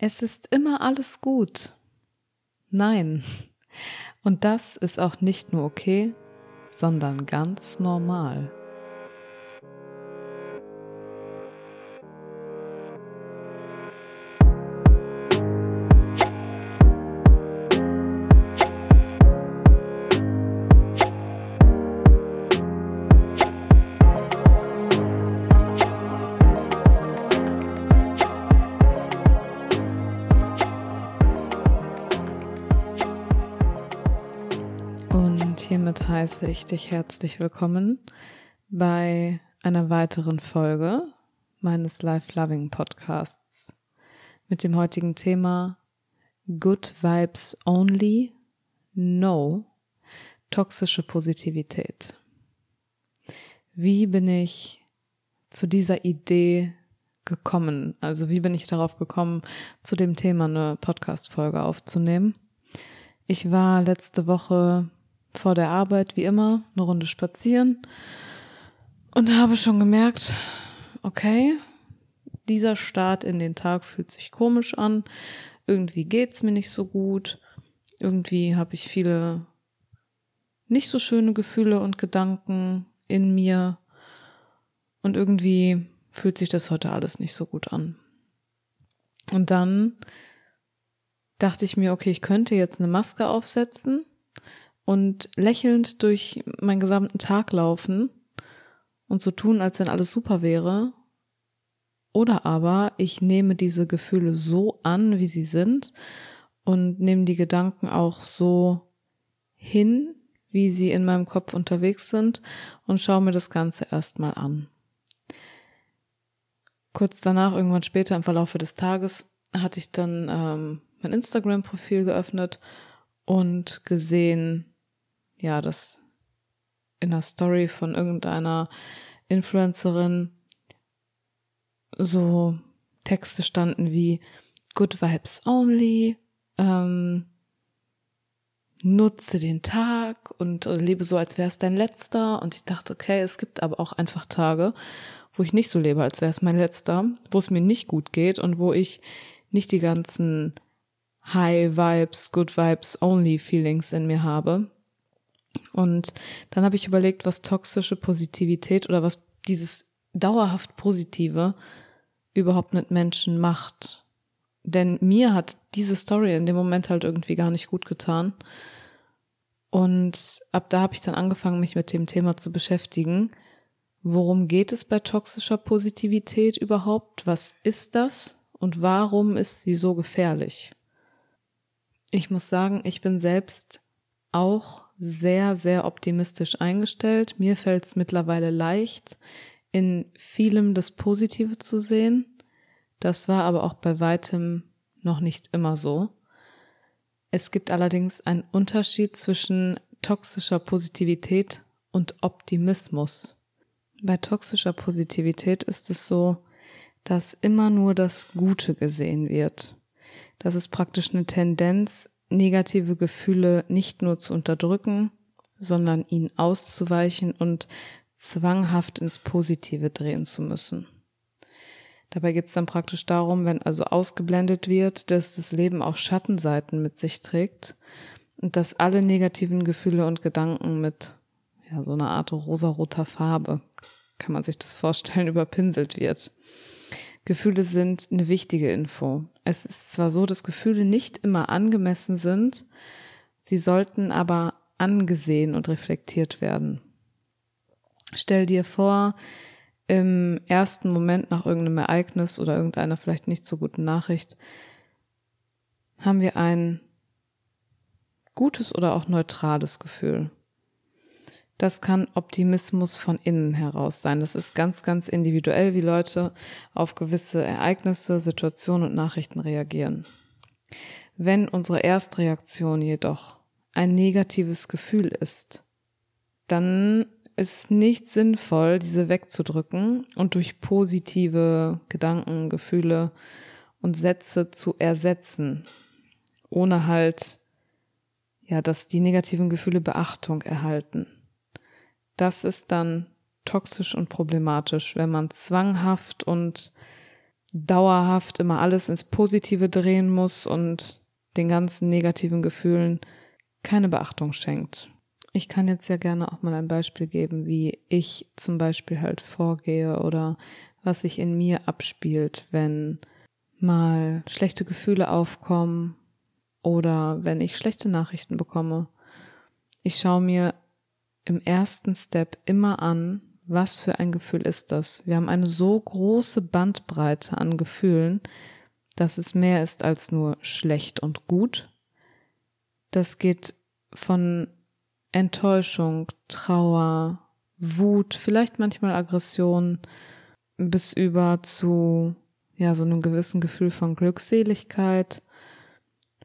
Es ist immer alles gut. Nein. Und das ist auch nicht nur okay, sondern ganz normal. Heiße ich dich herzlich willkommen bei einer weiteren Folge meines Life Loving Podcasts mit dem heutigen Thema Good Vibes Only, No, toxische Positivität. Wie bin ich zu dieser Idee gekommen? Also wie bin ich darauf gekommen, zu dem Thema eine Podcast-Folge aufzunehmen? Ich war letzte Woche vor der Arbeit wie immer eine Runde spazieren und habe schon gemerkt, okay, dieser Start in den Tag fühlt sich komisch an. Irgendwie geht's mir nicht so gut. Irgendwie habe ich viele nicht so schöne Gefühle und Gedanken in mir. Und irgendwie fühlt sich das heute alles nicht so gut an. Und dann dachte ich mir, okay, ich könnte jetzt eine Maske aufsetzen und lächelnd durch meinen gesamten Tag laufen und so tun, als wenn alles super wäre. Oder aber ich nehme diese Gefühle so an, wie sie sind und nehme die Gedanken auch so hin, wie sie in meinem Kopf unterwegs sind und schaue mir das Ganze erstmal an. Kurz danach, irgendwann später im Verlaufe des Tages, hatte ich dann ähm, mein Instagram-Profil geöffnet und gesehen, ja, dass in der Story von irgendeiner Influencerin so Texte standen wie Good Vibes Only, ähm, nutze den Tag und lebe so, als wäre es dein letzter. Und ich dachte, okay, es gibt aber auch einfach Tage, wo ich nicht so lebe, als wäre es mein letzter, wo es mir nicht gut geht und wo ich nicht die ganzen High Vibes, Good Vibes Only Feelings in mir habe. Und dann habe ich überlegt, was toxische Positivität oder was dieses dauerhaft Positive überhaupt mit Menschen macht. Denn mir hat diese Story in dem Moment halt irgendwie gar nicht gut getan. Und ab da habe ich dann angefangen, mich mit dem Thema zu beschäftigen. Worum geht es bei toxischer Positivität überhaupt? Was ist das? Und warum ist sie so gefährlich? Ich muss sagen, ich bin selbst auch sehr, sehr optimistisch eingestellt. Mir fällt es mittlerweile leicht, in vielem das Positive zu sehen. Das war aber auch bei weitem noch nicht immer so. Es gibt allerdings einen Unterschied zwischen toxischer Positivität und Optimismus. Bei toxischer Positivität ist es so, dass immer nur das Gute gesehen wird. Das ist praktisch eine Tendenz, negative Gefühle nicht nur zu unterdrücken, sondern ihnen auszuweichen und zwanghaft ins Positive drehen zu müssen. Dabei geht es dann praktisch darum, wenn also ausgeblendet wird, dass das Leben auch Schattenseiten mit sich trägt und dass alle negativen Gefühle und Gedanken mit ja, so einer Art rosaroter Farbe, kann man sich das vorstellen, überpinselt wird. Gefühle sind eine wichtige Info. Es ist zwar so, dass Gefühle nicht immer angemessen sind, sie sollten aber angesehen und reflektiert werden. Stell dir vor, im ersten Moment nach irgendeinem Ereignis oder irgendeiner vielleicht nicht so guten Nachricht haben wir ein gutes oder auch neutrales Gefühl. Das kann Optimismus von innen heraus sein. Das ist ganz, ganz individuell, wie Leute auf gewisse Ereignisse, Situationen und Nachrichten reagieren. Wenn unsere Erstreaktion jedoch ein negatives Gefühl ist, dann ist es nicht sinnvoll, diese wegzudrücken und durch positive Gedanken, Gefühle und Sätze zu ersetzen, ohne halt, ja, dass die negativen Gefühle Beachtung erhalten das ist dann toxisch und problematisch, wenn man zwanghaft und dauerhaft immer alles ins Positive drehen muss und den ganzen negativen Gefühlen keine Beachtung schenkt. Ich kann jetzt ja gerne auch mal ein Beispiel geben, wie ich zum Beispiel halt vorgehe oder was sich in mir abspielt, wenn mal schlechte Gefühle aufkommen oder wenn ich schlechte Nachrichten bekomme. Ich schaue mir im ersten Step immer an, was für ein Gefühl ist das. Wir haben eine so große Bandbreite an Gefühlen, dass es mehr ist als nur schlecht und gut. Das geht von Enttäuschung, Trauer, Wut, vielleicht manchmal Aggression bis über zu ja so einem gewissen Gefühl von Glückseligkeit,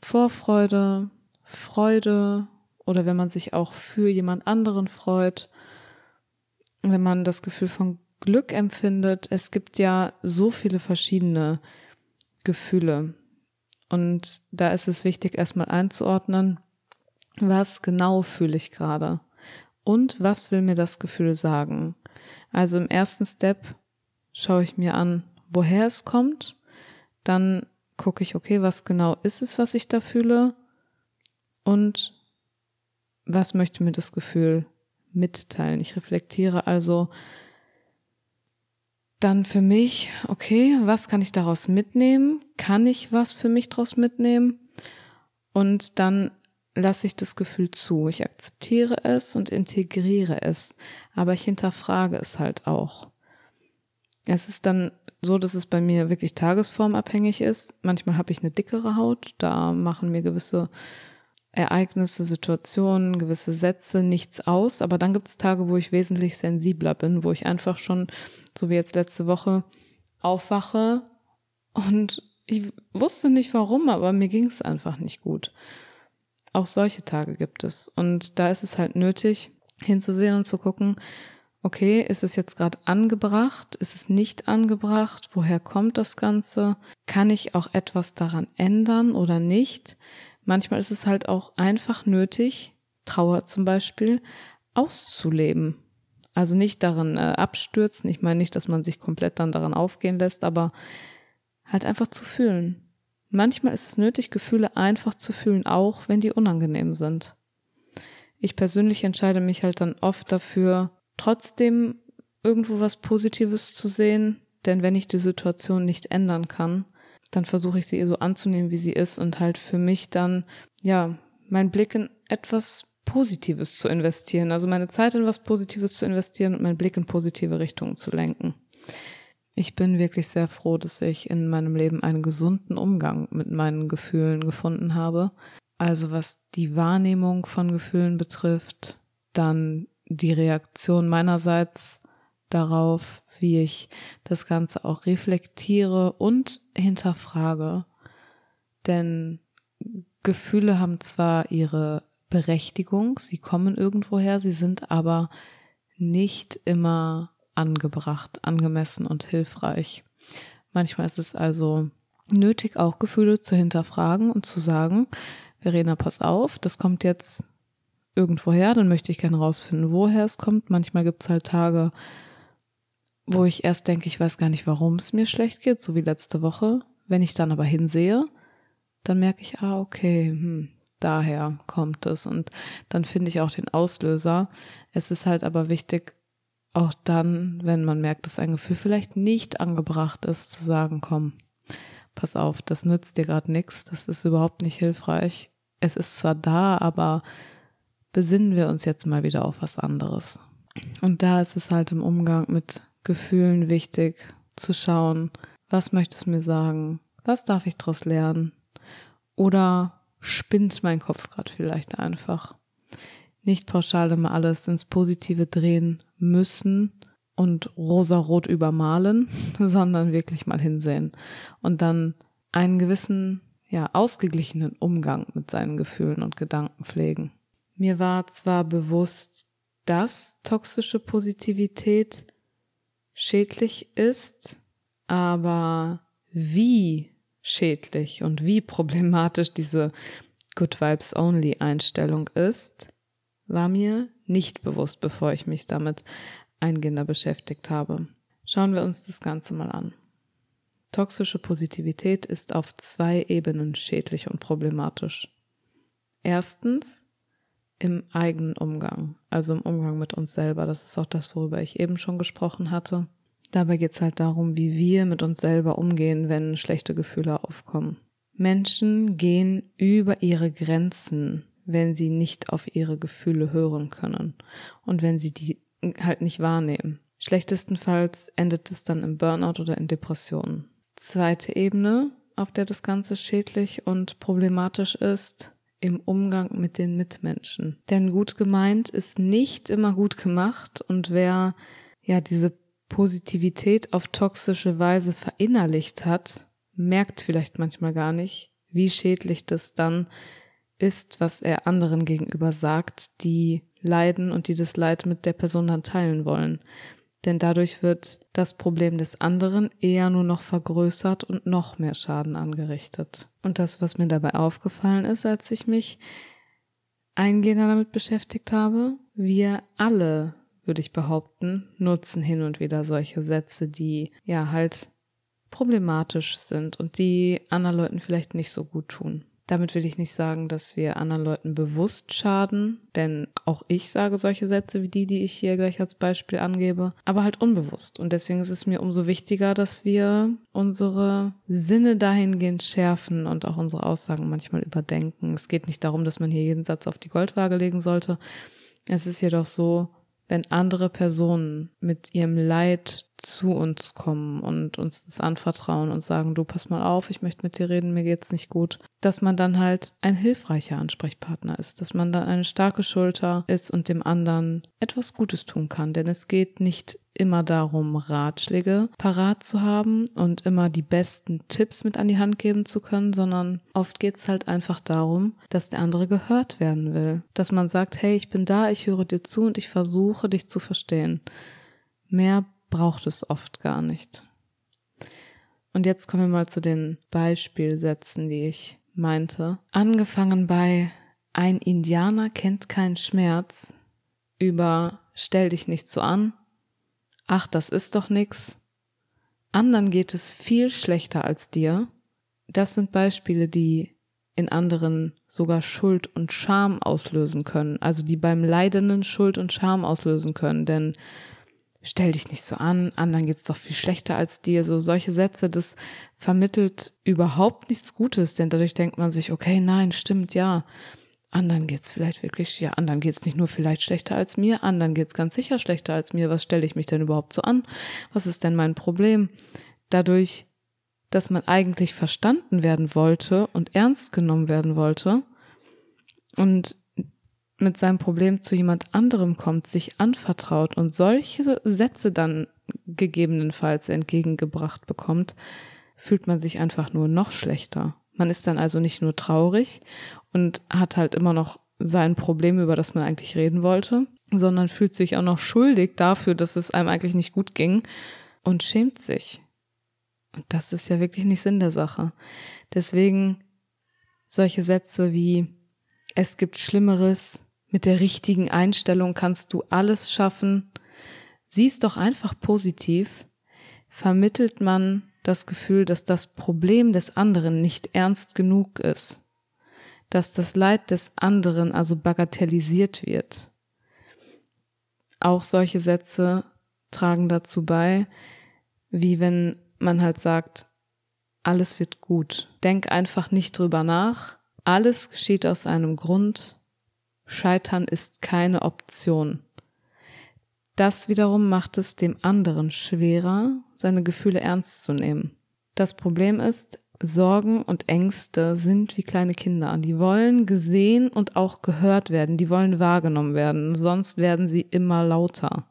Vorfreude, Freude oder wenn man sich auch für jemand anderen freut, wenn man das Gefühl von Glück empfindet. Es gibt ja so viele verschiedene Gefühle. Und da ist es wichtig, erstmal einzuordnen, was genau fühle ich gerade und was will mir das Gefühl sagen. Also im ersten Step schaue ich mir an, woher es kommt. Dann gucke ich, okay, was genau ist es, was ich da fühle? Und was möchte mir das Gefühl mitteilen? Ich reflektiere also dann für mich, okay, was kann ich daraus mitnehmen? Kann ich was für mich daraus mitnehmen? Und dann lasse ich das Gefühl zu. Ich akzeptiere es und integriere es, aber ich hinterfrage es halt auch. Es ist dann so, dass es bei mir wirklich tagesformabhängig ist. Manchmal habe ich eine dickere Haut, da machen mir gewisse Ereignisse, Situationen, gewisse Sätze nichts aus, aber dann gibt es Tage, wo ich wesentlich sensibler bin, wo ich einfach schon, so wie jetzt letzte Woche, aufwache und ich wusste nicht warum, aber mir ging es einfach nicht gut. Auch solche Tage gibt es. Und da ist es halt nötig, hinzusehen und zu gucken, okay, ist es jetzt gerade angebracht? Ist es nicht angebracht? Woher kommt das Ganze? Kann ich auch etwas daran ändern oder nicht? Manchmal ist es halt auch einfach nötig, Trauer zum Beispiel, auszuleben. Also nicht darin äh, abstürzen. Ich meine nicht, dass man sich komplett dann daran aufgehen lässt, aber halt einfach zu fühlen. Manchmal ist es nötig, Gefühle einfach zu fühlen, auch wenn die unangenehm sind. Ich persönlich entscheide mich halt dann oft dafür, trotzdem irgendwo was Positives zu sehen, denn wenn ich die Situation nicht ändern kann, dann versuche ich sie so anzunehmen, wie sie ist und halt für mich dann, ja, meinen Blick in etwas Positives zu investieren, also meine Zeit in was Positives zu investieren und meinen Blick in positive Richtungen zu lenken. Ich bin wirklich sehr froh, dass ich in meinem Leben einen gesunden Umgang mit meinen Gefühlen gefunden habe. Also was die Wahrnehmung von Gefühlen betrifft, dann die Reaktion meinerseits darauf, wie ich das Ganze auch reflektiere und hinterfrage. Denn Gefühle haben zwar ihre Berechtigung, sie kommen irgendwoher, sie sind aber nicht immer angebracht, angemessen und hilfreich. Manchmal ist es also nötig, auch Gefühle zu hinterfragen und zu sagen, Verena, pass auf, das kommt jetzt irgendwoher, dann möchte ich gerne rausfinden, woher es kommt. Manchmal gibt es halt Tage, wo ich erst denke, ich weiß gar nicht, warum es mir schlecht geht, so wie letzte Woche. Wenn ich dann aber hinsehe, dann merke ich, ah, okay, hm, daher kommt es. Und dann finde ich auch den Auslöser. Es ist halt aber wichtig, auch dann, wenn man merkt, dass ein Gefühl vielleicht nicht angebracht ist, zu sagen, komm, pass auf, das nützt dir gerade nichts, das ist überhaupt nicht hilfreich. Es ist zwar da, aber besinnen wir uns jetzt mal wieder auf was anderes. Und da ist es halt im Umgang mit Gefühlen wichtig zu schauen, was möchte es mir sagen, was darf ich daraus lernen oder spinnt mein Kopf gerade vielleicht einfach. Nicht pauschal immer alles ins Positive drehen müssen und rosarot übermalen, sondern wirklich mal hinsehen und dann einen gewissen, ja, ausgeglichenen Umgang mit seinen Gefühlen und Gedanken pflegen. Mir war zwar bewusst, dass toxische Positivität schädlich ist, aber wie schädlich und wie problematisch diese Good Vibes Only Einstellung ist, war mir nicht bewusst, bevor ich mich damit eingehender beschäftigt habe. Schauen wir uns das Ganze mal an. Toxische Positivität ist auf zwei Ebenen schädlich und problematisch. Erstens im eigenen Umgang, also im Umgang mit uns selber. Das ist auch das, worüber ich eben schon gesprochen hatte. Dabei geht es halt darum, wie wir mit uns selber umgehen, wenn schlechte Gefühle aufkommen. Menschen gehen über ihre Grenzen, wenn sie nicht auf ihre Gefühle hören können und wenn sie die halt nicht wahrnehmen. Schlechtestenfalls endet es dann im Burnout oder in Depressionen. Zweite Ebene, auf der das Ganze schädlich und problematisch ist, im Umgang mit den Mitmenschen. Denn gut gemeint ist nicht immer gut gemacht und wer ja diese Positivität auf toxische Weise verinnerlicht hat, merkt vielleicht manchmal gar nicht, wie schädlich das dann ist, was er anderen gegenüber sagt, die leiden und die das Leid mit der Person dann teilen wollen. Denn dadurch wird das Problem des anderen eher nur noch vergrößert und noch mehr Schaden angerichtet. Und das, was mir dabei aufgefallen ist, als ich mich eingehender damit beschäftigt habe, wir alle, würde ich behaupten, nutzen hin und wieder solche Sätze, die ja halt problematisch sind und die anderen Leuten vielleicht nicht so gut tun. Damit will ich nicht sagen, dass wir anderen Leuten bewusst schaden, denn auch ich sage solche Sätze wie die, die ich hier gleich als Beispiel angebe, aber halt unbewusst. Und deswegen ist es mir umso wichtiger, dass wir unsere Sinne dahingehend schärfen und auch unsere Aussagen manchmal überdenken. Es geht nicht darum, dass man hier jeden Satz auf die Goldwaage legen sollte. Es ist jedoch so, wenn andere Personen mit ihrem Leid zu uns kommen und uns das anvertrauen und sagen, du pass mal auf, ich möchte mit dir reden, mir geht's nicht gut, dass man dann halt ein hilfreicher Ansprechpartner ist, dass man dann eine starke Schulter ist und dem anderen etwas Gutes tun kann, denn es geht nicht immer darum, Ratschläge parat zu haben und immer die besten Tipps mit an die Hand geben zu können, sondern oft geht's halt einfach darum, dass der andere gehört werden will, dass man sagt, hey, ich bin da, ich höre dir zu und ich versuche dich zu verstehen. Mehr braucht es oft gar nicht. Und jetzt kommen wir mal zu den Beispielsätzen, die ich meinte. Angefangen bei ein Indianer kennt keinen Schmerz über stell dich nicht so an, ach, das ist doch nix, anderen geht es viel schlechter als dir. Das sind Beispiele, die in anderen sogar Schuld und Scham auslösen können, also die beim Leidenden Schuld und Scham auslösen können, denn stell dich nicht so an, anderen geht's doch viel schlechter als dir. So solche Sätze, das vermittelt überhaupt nichts Gutes, denn dadurch denkt man sich, okay, nein, stimmt, ja. Anderen geht's vielleicht wirklich, ja, anderen geht's nicht nur vielleicht schlechter als mir, anderen geht's ganz sicher schlechter als mir. Was stelle ich mich denn überhaupt so an? Was ist denn mein Problem? Dadurch, dass man eigentlich verstanden werden wollte und ernst genommen werden wollte und mit seinem Problem zu jemand anderem kommt, sich anvertraut und solche Sätze dann gegebenenfalls entgegengebracht bekommt, fühlt man sich einfach nur noch schlechter. Man ist dann also nicht nur traurig und hat halt immer noch sein Problem, über das man eigentlich reden wollte, sondern fühlt sich auch noch schuldig dafür, dass es einem eigentlich nicht gut ging und schämt sich. Und das ist ja wirklich nicht Sinn der Sache. Deswegen solche Sätze wie es gibt Schlimmeres, mit der richtigen Einstellung kannst du alles schaffen. Siehst doch einfach positiv, vermittelt man das Gefühl, dass das Problem des anderen nicht ernst genug ist, dass das Leid des anderen also bagatellisiert wird. Auch solche Sätze tragen dazu bei, wie wenn man halt sagt, alles wird gut. Denk einfach nicht drüber nach. Alles geschieht aus einem Grund. Scheitern ist keine Option. Das wiederum macht es dem anderen schwerer, seine Gefühle ernst zu nehmen. Das Problem ist, Sorgen und Ängste sind wie kleine Kinder. Die wollen gesehen und auch gehört werden. Die wollen wahrgenommen werden. Sonst werden sie immer lauter.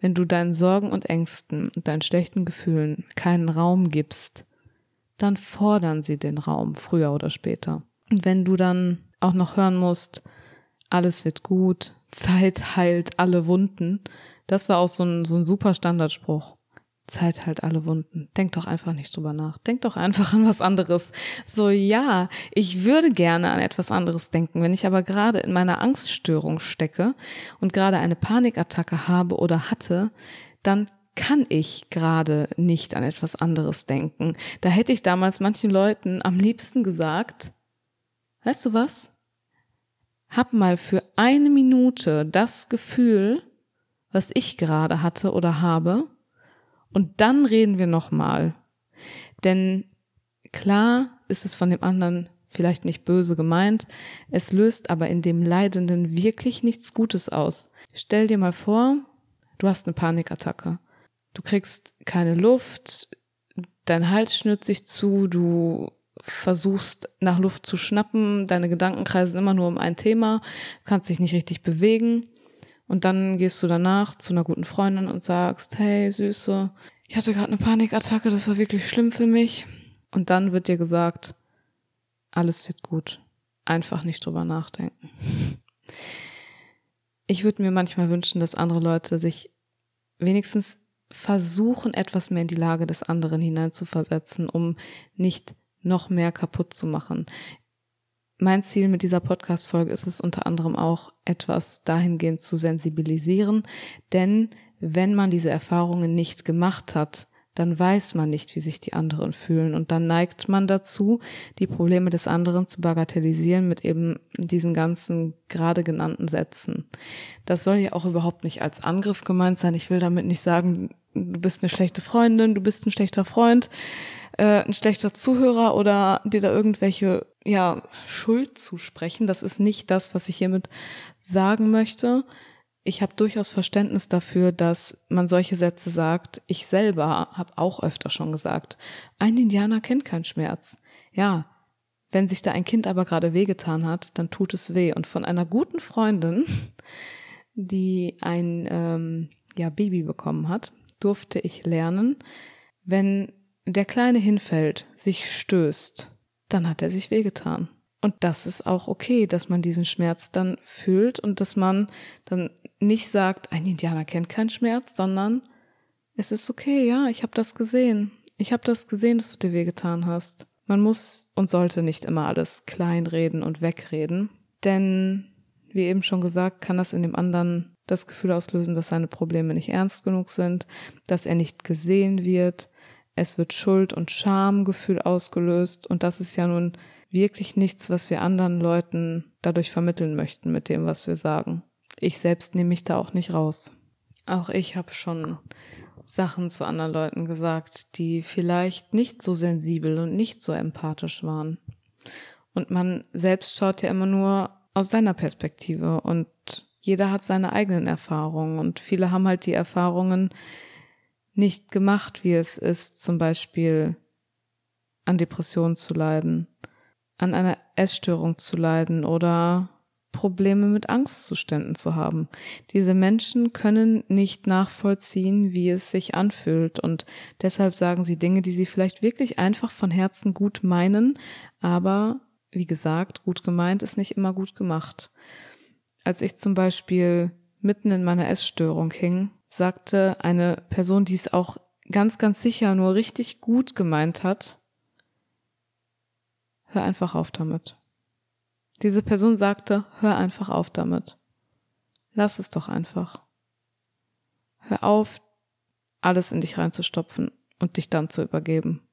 Wenn du deinen Sorgen und Ängsten und deinen schlechten Gefühlen keinen Raum gibst, dann fordern sie den Raum, früher oder später. Und wenn du dann auch noch hören musst, alles wird gut, Zeit heilt alle Wunden. Das war auch so ein, so ein super Standardspruch. Zeit heilt alle Wunden. Denk doch einfach nicht drüber nach. Denk doch einfach an was anderes. So, ja, ich würde gerne an etwas anderes denken. Wenn ich aber gerade in meiner Angststörung stecke und gerade eine Panikattacke habe oder hatte, dann kann ich gerade nicht an etwas anderes denken. Da hätte ich damals manchen Leuten am liebsten gesagt, weißt du was? Hab mal für eine Minute das Gefühl, was ich gerade hatte oder habe, und dann reden wir nochmal. Denn klar ist es von dem anderen vielleicht nicht böse gemeint, es löst aber in dem Leidenden wirklich nichts Gutes aus. Stell dir mal vor, du hast eine Panikattacke. Du kriegst keine Luft, dein Hals schnürt sich zu, du versuchst nach Luft zu schnappen, deine Gedanken kreisen immer nur um ein Thema, kannst dich nicht richtig bewegen. Und dann gehst du danach zu einer guten Freundin und sagst, hey Süße, ich hatte gerade eine Panikattacke, das war wirklich schlimm für mich. Und dann wird dir gesagt, alles wird gut. Einfach nicht drüber nachdenken. Ich würde mir manchmal wünschen, dass andere Leute sich wenigstens versuchen, etwas mehr in die Lage des anderen hineinzuversetzen, um nicht noch mehr kaputt zu machen. Mein Ziel mit dieser Podcast-Folge ist es unter anderem auch, etwas dahingehend zu sensibilisieren, denn wenn man diese Erfahrungen nicht gemacht hat, dann weiß man nicht, wie sich die anderen fühlen. Und dann neigt man dazu, die Probleme des anderen zu bagatellisieren mit eben diesen ganzen gerade genannten Sätzen. Das soll ja auch überhaupt nicht als Angriff gemeint sein. Ich will damit nicht sagen, du bist eine schlechte Freundin, du bist ein schlechter Freund, äh, ein schlechter Zuhörer oder dir da irgendwelche ja Schuld zusprechen. Das ist nicht das, was ich hiermit sagen möchte ich habe durchaus Verständnis dafür, dass man solche Sätze sagt. Ich selber habe auch öfter schon gesagt, ein Indianer kennt keinen Schmerz. Ja, wenn sich da ein Kind aber gerade wehgetan hat, dann tut es weh. Und von einer guten Freundin, die ein ähm, ja, Baby bekommen hat, durfte ich lernen, wenn der Kleine hinfällt, sich stößt, dann hat er sich wehgetan. Und das ist auch okay, dass man diesen Schmerz dann fühlt und dass man dann nicht sagt, ein Indianer kennt keinen Schmerz, sondern es ist okay, ja, ich habe das gesehen. Ich habe das gesehen, dass du dir wehgetan hast. Man muss und sollte nicht immer alles kleinreden und wegreden, denn wie eben schon gesagt, kann das in dem anderen das Gefühl auslösen, dass seine Probleme nicht ernst genug sind, dass er nicht gesehen wird. Es wird Schuld und Schamgefühl ausgelöst und das ist ja nun wirklich nichts, was wir anderen Leuten dadurch vermitteln möchten mit dem, was wir sagen. Ich selbst nehme mich da auch nicht raus. Auch ich habe schon Sachen zu anderen Leuten gesagt, die vielleicht nicht so sensibel und nicht so empathisch waren. Und man selbst schaut ja immer nur aus seiner Perspektive und jeder hat seine eigenen Erfahrungen und viele haben halt die Erfahrungen nicht gemacht, wie es ist, zum Beispiel an Depressionen zu leiden an einer Essstörung zu leiden oder Probleme mit Angstzuständen zu haben. Diese Menschen können nicht nachvollziehen, wie es sich anfühlt und deshalb sagen sie Dinge, die sie vielleicht wirklich einfach von Herzen gut meinen, aber wie gesagt, gut gemeint ist nicht immer gut gemacht. Als ich zum Beispiel mitten in meiner Essstörung hing, sagte eine Person, die es auch ganz, ganz sicher nur richtig gut gemeint hat, hör einfach auf damit. Diese Person sagte, hör einfach auf damit. Lass es doch einfach. Hör auf, alles in dich reinzustopfen und dich dann zu übergeben.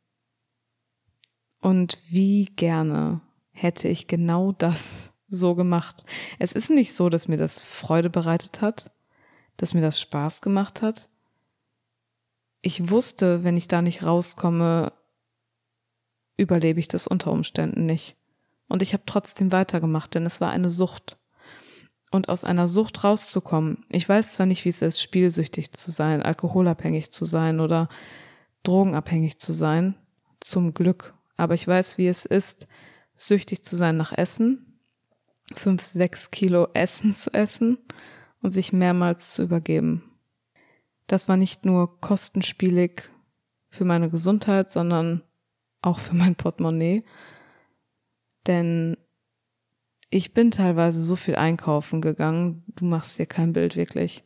Und wie gerne hätte ich genau das so gemacht. Es ist nicht so, dass mir das Freude bereitet hat, dass mir das Spaß gemacht hat. Ich wusste, wenn ich da nicht rauskomme, überlebe ich das unter Umständen nicht. Und ich habe trotzdem weitergemacht, denn es war eine Sucht. Und aus einer Sucht rauszukommen, ich weiß zwar nicht, wie es ist, spielsüchtig zu sein, alkoholabhängig zu sein oder drogenabhängig zu sein, zum Glück, aber ich weiß, wie es ist, süchtig zu sein nach Essen, fünf, sechs Kilo Essen zu essen und sich mehrmals zu übergeben. Das war nicht nur kostenspielig für meine Gesundheit, sondern auch für mein Portemonnaie. Denn ich bin teilweise so viel einkaufen gegangen, du machst dir kein Bild wirklich.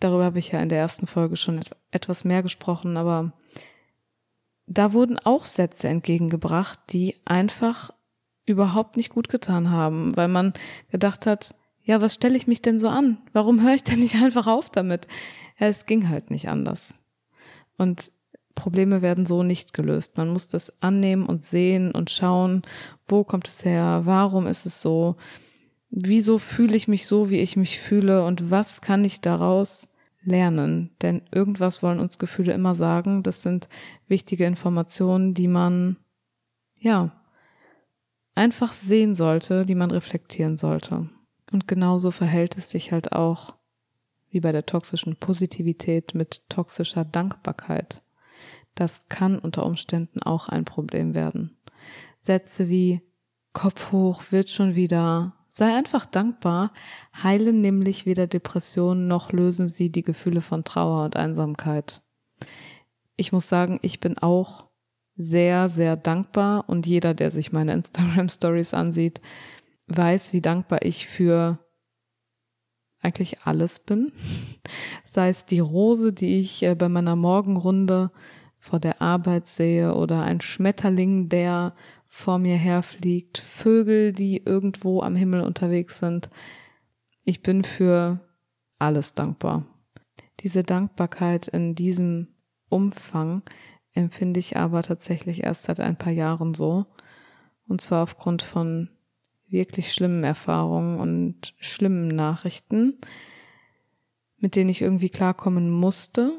Darüber habe ich ja in der ersten Folge schon etwas mehr gesprochen, aber da wurden auch Sätze entgegengebracht, die einfach überhaupt nicht gut getan haben, weil man gedacht hat, ja, was stelle ich mich denn so an? Warum höre ich denn nicht einfach auf damit? Es ging halt nicht anders. Und Probleme werden so nicht gelöst. Man muss das annehmen und sehen und schauen, wo kommt es her, warum ist es so, wieso fühle ich mich so, wie ich mich fühle und was kann ich daraus lernen. Denn irgendwas wollen uns Gefühle immer sagen. Das sind wichtige Informationen, die man, ja, einfach sehen sollte, die man reflektieren sollte. Und genauso verhält es sich halt auch wie bei der toxischen Positivität mit toxischer Dankbarkeit. Das kann unter Umständen auch ein Problem werden. Sätze wie Kopf hoch wird schon wieder, sei einfach dankbar, heilen nämlich weder Depressionen noch lösen sie die Gefühle von Trauer und Einsamkeit. Ich muss sagen, ich bin auch sehr, sehr dankbar und jeder, der sich meine Instagram Stories ansieht, weiß, wie dankbar ich für eigentlich alles bin. Sei es die Rose, die ich äh, bei meiner Morgenrunde vor der Arbeit sehe oder ein Schmetterling, der vor mir herfliegt, Vögel, die irgendwo am Himmel unterwegs sind. Ich bin für alles dankbar. Diese Dankbarkeit in diesem Umfang empfinde ich aber tatsächlich erst seit ein paar Jahren so. Und zwar aufgrund von wirklich schlimmen Erfahrungen und schlimmen Nachrichten, mit denen ich irgendwie klarkommen musste.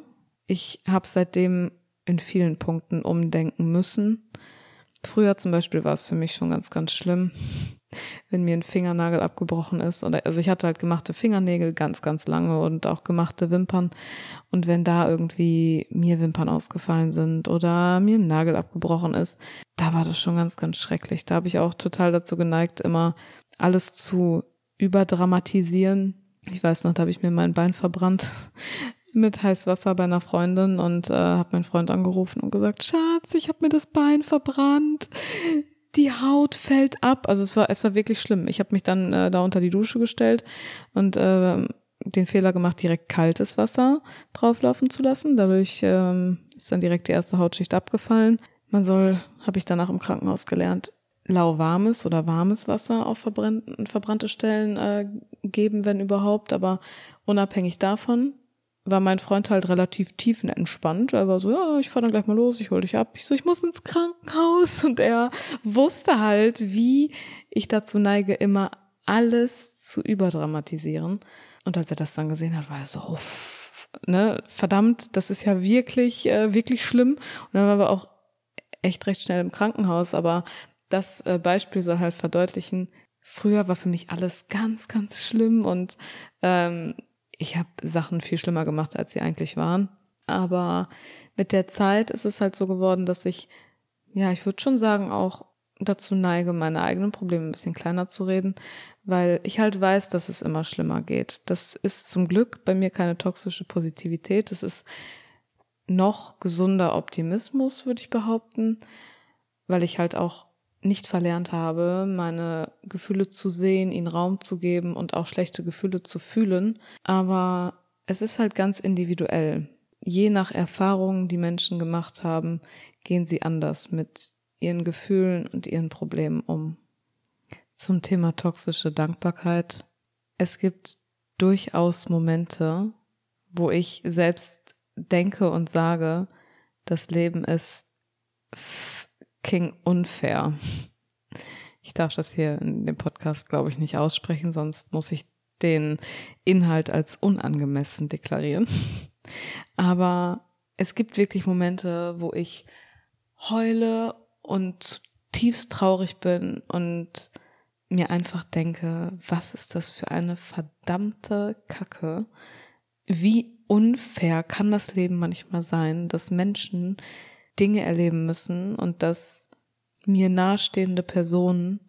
Ich habe seitdem in vielen Punkten umdenken müssen. Früher zum Beispiel war es für mich schon ganz, ganz schlimm, wenn mir ein Fingernagel abgebrochen ist. Oder also ich hatte halt gemachte Fingernägel ganz, ganz lange und auch gemachte Wimpern. Und wenn da irgendwie mir Wimpern ausgefallen sind oder mir ein Nagel abgebrochen ist, da war das schon ganz, ganz schrecklich. Da habe ich auch total dazu geneigt, immer alles zu überdramatisieren. Ich weiß noch, da habe ich mir mein Bein verbrannt mit Heißwasser bei einer Freundin und äh, habe meinen Freund angerufen und gesagt, Schatz, ich habe mir das Bein verbrannt die Haut fällt ab. Also es war, es war wirklich schlimm. Ich habe mich dann äh, da unter die Dusche gestellt und äh, den Fehler gemacht, direkt kaltes Wasser drauflaufen zu lassen. Dadurch ähm, ist dann direkt die erste Hautschicht abgefallen. Man soll, habe ich danach im Krankenhaus gelernt, lauwarmes oder warmes Wasser auf verbrannte, Stellen äh, geben, wenn überhaupt. Aber unabhängig davon war mein Freund halt relativ tiefenentspannt. Er war so, ja, ich fahr dann gleich mal los, ich hol dich ab. Ich so, ich muss ins Krankenhaus. Und er wusste halt, wie ich dazu neige, immer alles zu überdramatisieren. Und als er das dann gesehen hat, war er so, oh, ne, verdammt, das ist ja wirklich, äh, wirklich schlimm. Und dann waren wir auch echt recht schnell im Krankenhaus. Aber das äh, Beispiel soll halt verdeutlichen, früher war für mich alles ganz, ganz schlimm und ähm, ich habe Sachen viel schlimmer gemacht, als sie eigentlich waren. Aber mit der Zeit ist es halt so geworden, dass ich, ja, ich würde schon sagen, auch dazu neige, meine eigenen Probleme ein bisschen kleiner zu reden, weil ich halt weiß, dass es immer schlimmer geht. Das ist zum Glück bei mir keine toxische Positivität. Das ist noch gesunder Optimismus, würde ich behaupten, weil ich halt auch nicht verlernt habe, meine Gefühle zu sehen, ihnen Raum zu geben und auch schlechte Gefühle zu fühlen. Aber es ist halt ganz individuell. Je nach Erfahrungen, die Menschen gemacht haben, gehen sie anders mit ihren Gefühlen und ihren Problemen um. Zum Thema toxische Dankbarkeit. Es gibt durchaus Momente, wo ich selbst denke und sage, das Leben ist fucking unfair. Ich darf das hier in dem Podcast, glaube ich, nicht aussprechen, sonst muss ich den Inhalt als unangemessen deklarieren. Aber es gibt wirklich Momente, wo ich heule und tiefst traurig bin und mir einfach denke, was ist das für eine verdammte Kacke? Wie unfair kann das Leben manchmal sein, dass Menschen Dinge erleben müssen und dass mir nahestehende Personen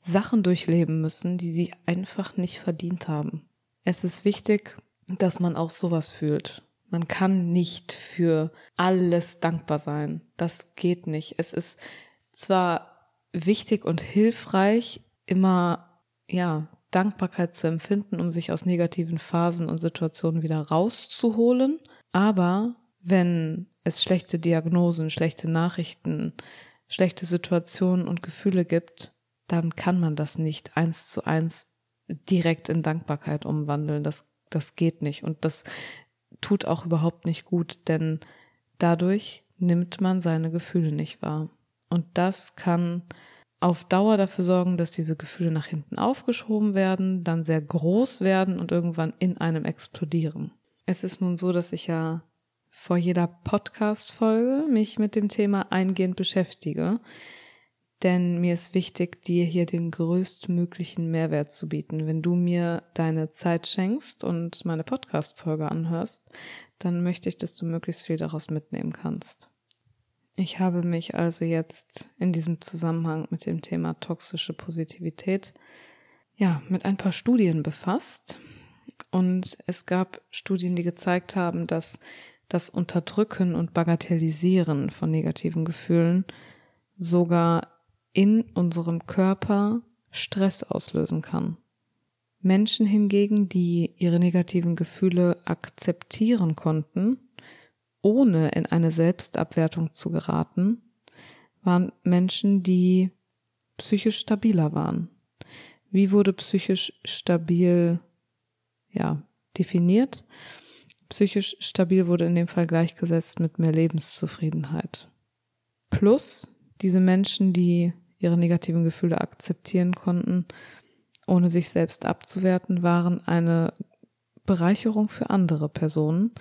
Sachen durchleben müssen, die sie einfach nicht verdient haben. Es ist wichtig, dass man auch sowas fühlt. Man kann nicht für alles dankbar sein. Das geht nicht. Es ist zwar wichtig und hilfreich, immer, ja, Dankbarkeit zu empfinden, um sich aus negativen Phasen und Situationen wieder rauszuholen. Aber wenn es schlechte Diagnosen, schlechte Nachrichten, schlechte Situationen und Gefühle gibt, dann kann man das nicht eins zu eins direkt in Dankbarkeit umwandeln. Das, das geht nicht. Und das tut auch überhaupt nicht gut, denn Dadurch nimmt man seine Gefühle nicht wahr. Und das kann auf Dauer dafür sorgen, dass diese Gefühle nach hinten aufgeschoben werden, dann sehr groß werden und irgendwann in einem explodieren. Es ist nun so, dass ich ja vor jeder Podcast-Folge mich mit dem Thema eingehend beschäftige. Denn mir ist wichtig, dir hier den größtmöglichen Mehrwert zu bieten. Wenn du mir deine Zeit schenkst und meine Podcast-Folge anhörst, dann möchte ich, dass du möglichst viel daraus mitnehmen kannst. Ich habe mich also jetzt in diesem Zusammenhang mit dem Thema toxische Positivität ja mit ein paar Studien befasst. Und es gab Studien, die gezeigt haben, dass das Unterdrücken und Bagatellisieren von negativen Gefühlen sogar in unserem Körper Stress auslösen kann. Menschen hingegen, die ihre negativen Gefühle akzeptieren konnten, ohne in eine Selbstabwertung zu geraten, waren Menschen, die psychisch stabiler waren. Wie wurde psychisch stabil ja, definiert? Psychisch stabil wurde in dem Fall gleichgesetzt mit mehr Lebenszufriedenheit. Plus diese Menschen, die ihre negativen Gefühle akzeptieren konnten, ohne sich selbst abzuwerten, waren eine Bereicherung für andere Personen,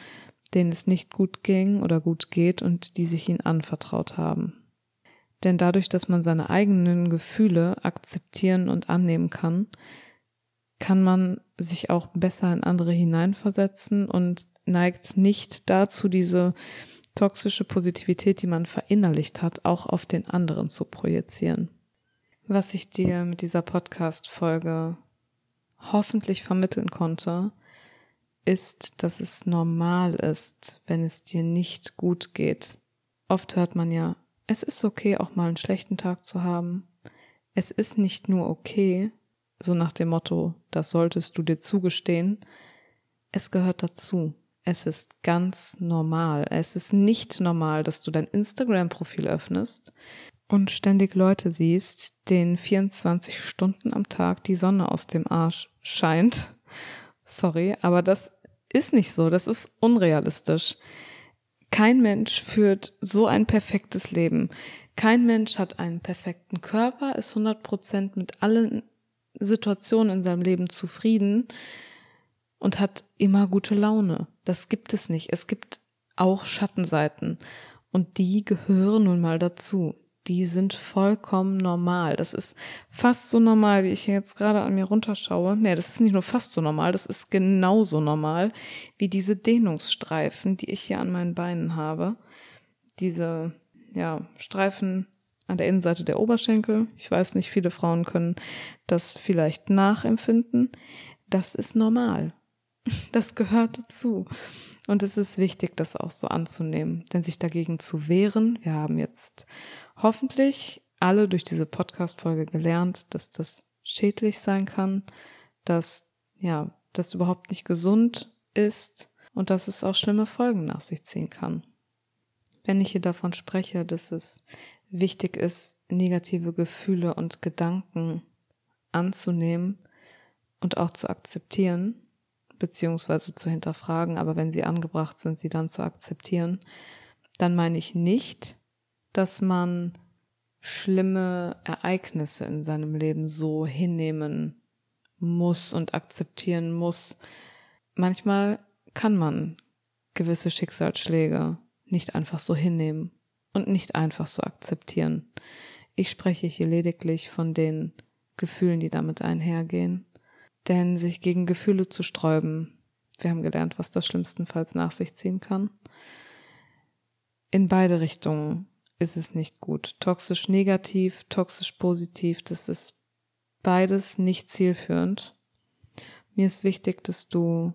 denen es nicht gut ging oder gut geht und die sich ihnen anvertraut haben. Denn dadurch, dass man seine eigenen Gefühle akzeptieren und annehmen kann, kann man sich auch besser in andere hineinversetzen und neigt nicht dazu, diese toxische Positivität, die man verinnerlicht hat, auch auf den anderen zu projizieren. Was ich dir mit dieser Podcast-Folge hoffentlich vermitteln konnte, ist, dass es normal ist, wenn es dir nicht gut geht. Oft hört man ja, es ist okay, auch mal einen schlechten Tag zu haben. Es ist nicht nur okay, so nach dem Motto, das solltest du dir zugestehen. Es gehört dazu. Es ist ganz normal. Es ist nicht normal, dass du dein Instagram-Profil öffnest und ständig Leute siehst, denen 24 Stunden am Tag die Sonne aus dem Arsch scheint. Sorry, aber das ist nicht so. Das ist unrealistisch. Kein Mensch führt so ein perfektes Leben. Kein Mensch hat einen perfekten Körper, ist 100% mit allen Situationen in seinem Leben zufrieden und hat immer gute Laune. Das gibt es nicht. Es gibt auch Schattenseiten und die gehören nun mal dazu. Die sind vollkommen normal. Das ist fast so normal, wie ich jetzt gerade an mir runterschaue. Nee, das ist nicht nur fast so normal, das ist genauso normal wie diese Dehnungsstreifen, die ich hier an meinen Beinen habe. Diese, ja, Streifen an der Innenseite der Oberschenkel. Ich weiß nicht, viele Frauen können das vielleicht nachempfinden. Das ist normal. Das gehört dazu. Und es ist wichtig, das auch so anzunehmen, denn sich dagegen zu wehren, wir haben jetzt hoffentlich alle durch diese Podcast-Folge gelernt, dass das schädlich sein kann, dass, ja, das überhaupt nicht gesund ist und dass es auch schlimme Folgen nach sich ziehen kann. Wenn ich hier davon spreche, dass es wichtig ist, negative Gefühle und Gedanken anzunehmen und auch zu akzeptieren, beziehungsweise zu hinterfragen, aber wenn sie angebracht sind, sie dann zu akzeptieren, dann meine ich nicht, dass man schlimme Ereignisse in seinem Leben so hinnehmen muss und akzeptieren muss. Manchmal kann man gewisse Schicksalsschläge nicht einfach so hinnehmen und nicht einfach so akzeptieren. Ich spreche hier lediglich von den Gefühlen, die damit einhergehen. Denn sich gegen Gefühle zu sträuben, wir haben gelernt, was das schlimmstenfalls nach sich ziehen kann. In beide Richtungen ist es nicht gut. Toxisch negativ, toxisch positiv, das ist beides nicht zielführend. Mir ist wichtig, dass du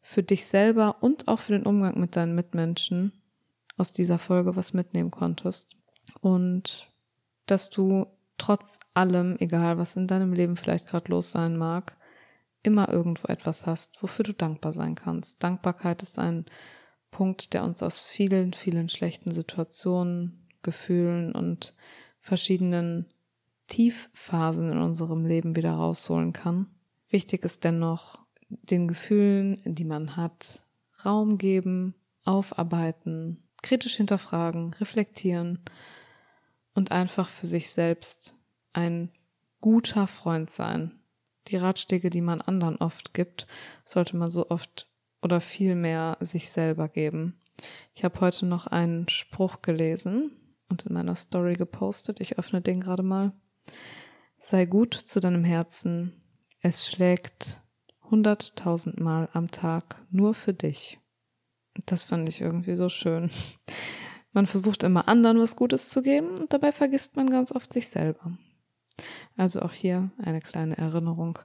für dich selber und auch für den Umgang mit deinen Mitmenschen aus dieser Folge was mitnehmen konntest. Und dass du trotz allem, egal was in deinem Leben vielleicht gerade los sein mag, immer irgendwo etwas hast, wofür du dankbar sein kannst. Dankbarkeit ist ein Punkt, der uns aus vielen, vielen schlechten Situationen, Gefühlen und verschiedenen Tiefphasen in unserem Leben wieder rausholen kann. Wichtig ist dennoch, den Gefühlen, die man hat, Raum geben, aufarbeiten, kritisch hinterfragen, reflektieren und einfach für sich selbst ein guter Freund sein. Die Ratschläge, die man anderen oft gibt, sollte man so oft oder viel mehr sich selber geben. Ich habe heute noch einen Spruch gelesen und in meiner Story gepostet. Ich öffne den gerade mal. Sei gut zu deinem Herzen. Es schlägt hunderttausendmal am Tag nur für dich. Das fand ich irgendwie so schön. Man versucht immer anderen was Gutes zu geben und dabei vergisst man ganz oft sich selber. Also auch hier eine kleine Erinnerung.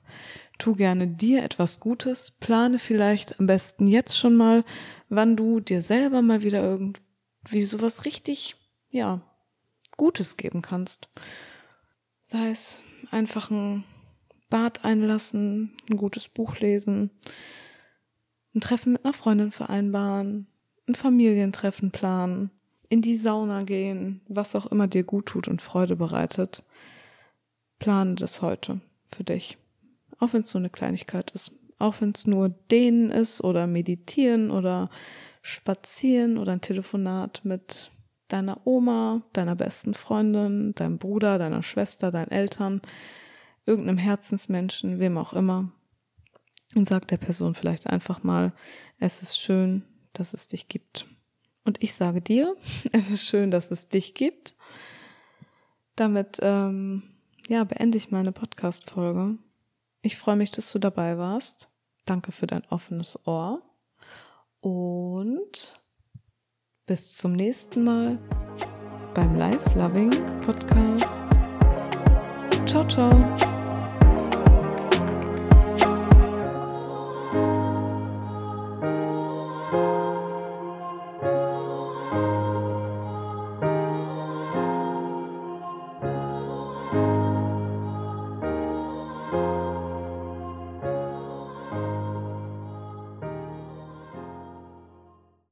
Tu gerne dir etwas Gutes, plane vielleicht am besten jetzt schon mal, wann du dir selber mal wieder irgendwie sowas richtig, ja, Gutes geben kannst. Sei es einfach ein Bad einlassen, ein gutes Buch lesen, ein Treffen mit einer Freundin vereinbaren, ein Familientreffen planen, in die Sauna gehen, was auch immer dir gut tut und Freude bereitet. Plane das heute für dich. Auch wenn es so eine Kleinigkeit ist. Auch wenn es nur dehnen ist oder meditieren oder spazieren oder ein Telefonat mit deiner Oma, deiner besten Freundin, deinem Bruder, deiner Schwester, deinen Eltern, irgendeinem Herzensmenschen, wem auch immer. Und sag der Person vielleicht einfach mal, es ist schön, dass es dich gibt. Und ich sage dir, es ist schön, dass es dich gibt. Damit ähm, ja, beende ich meine Podcast-Folge. Ich freue mich, dass du dabei warst. Danke für dein offenes Ohr. Und bis zum nächsten Mal beim Life Loving Podcast. Ciao, ciao.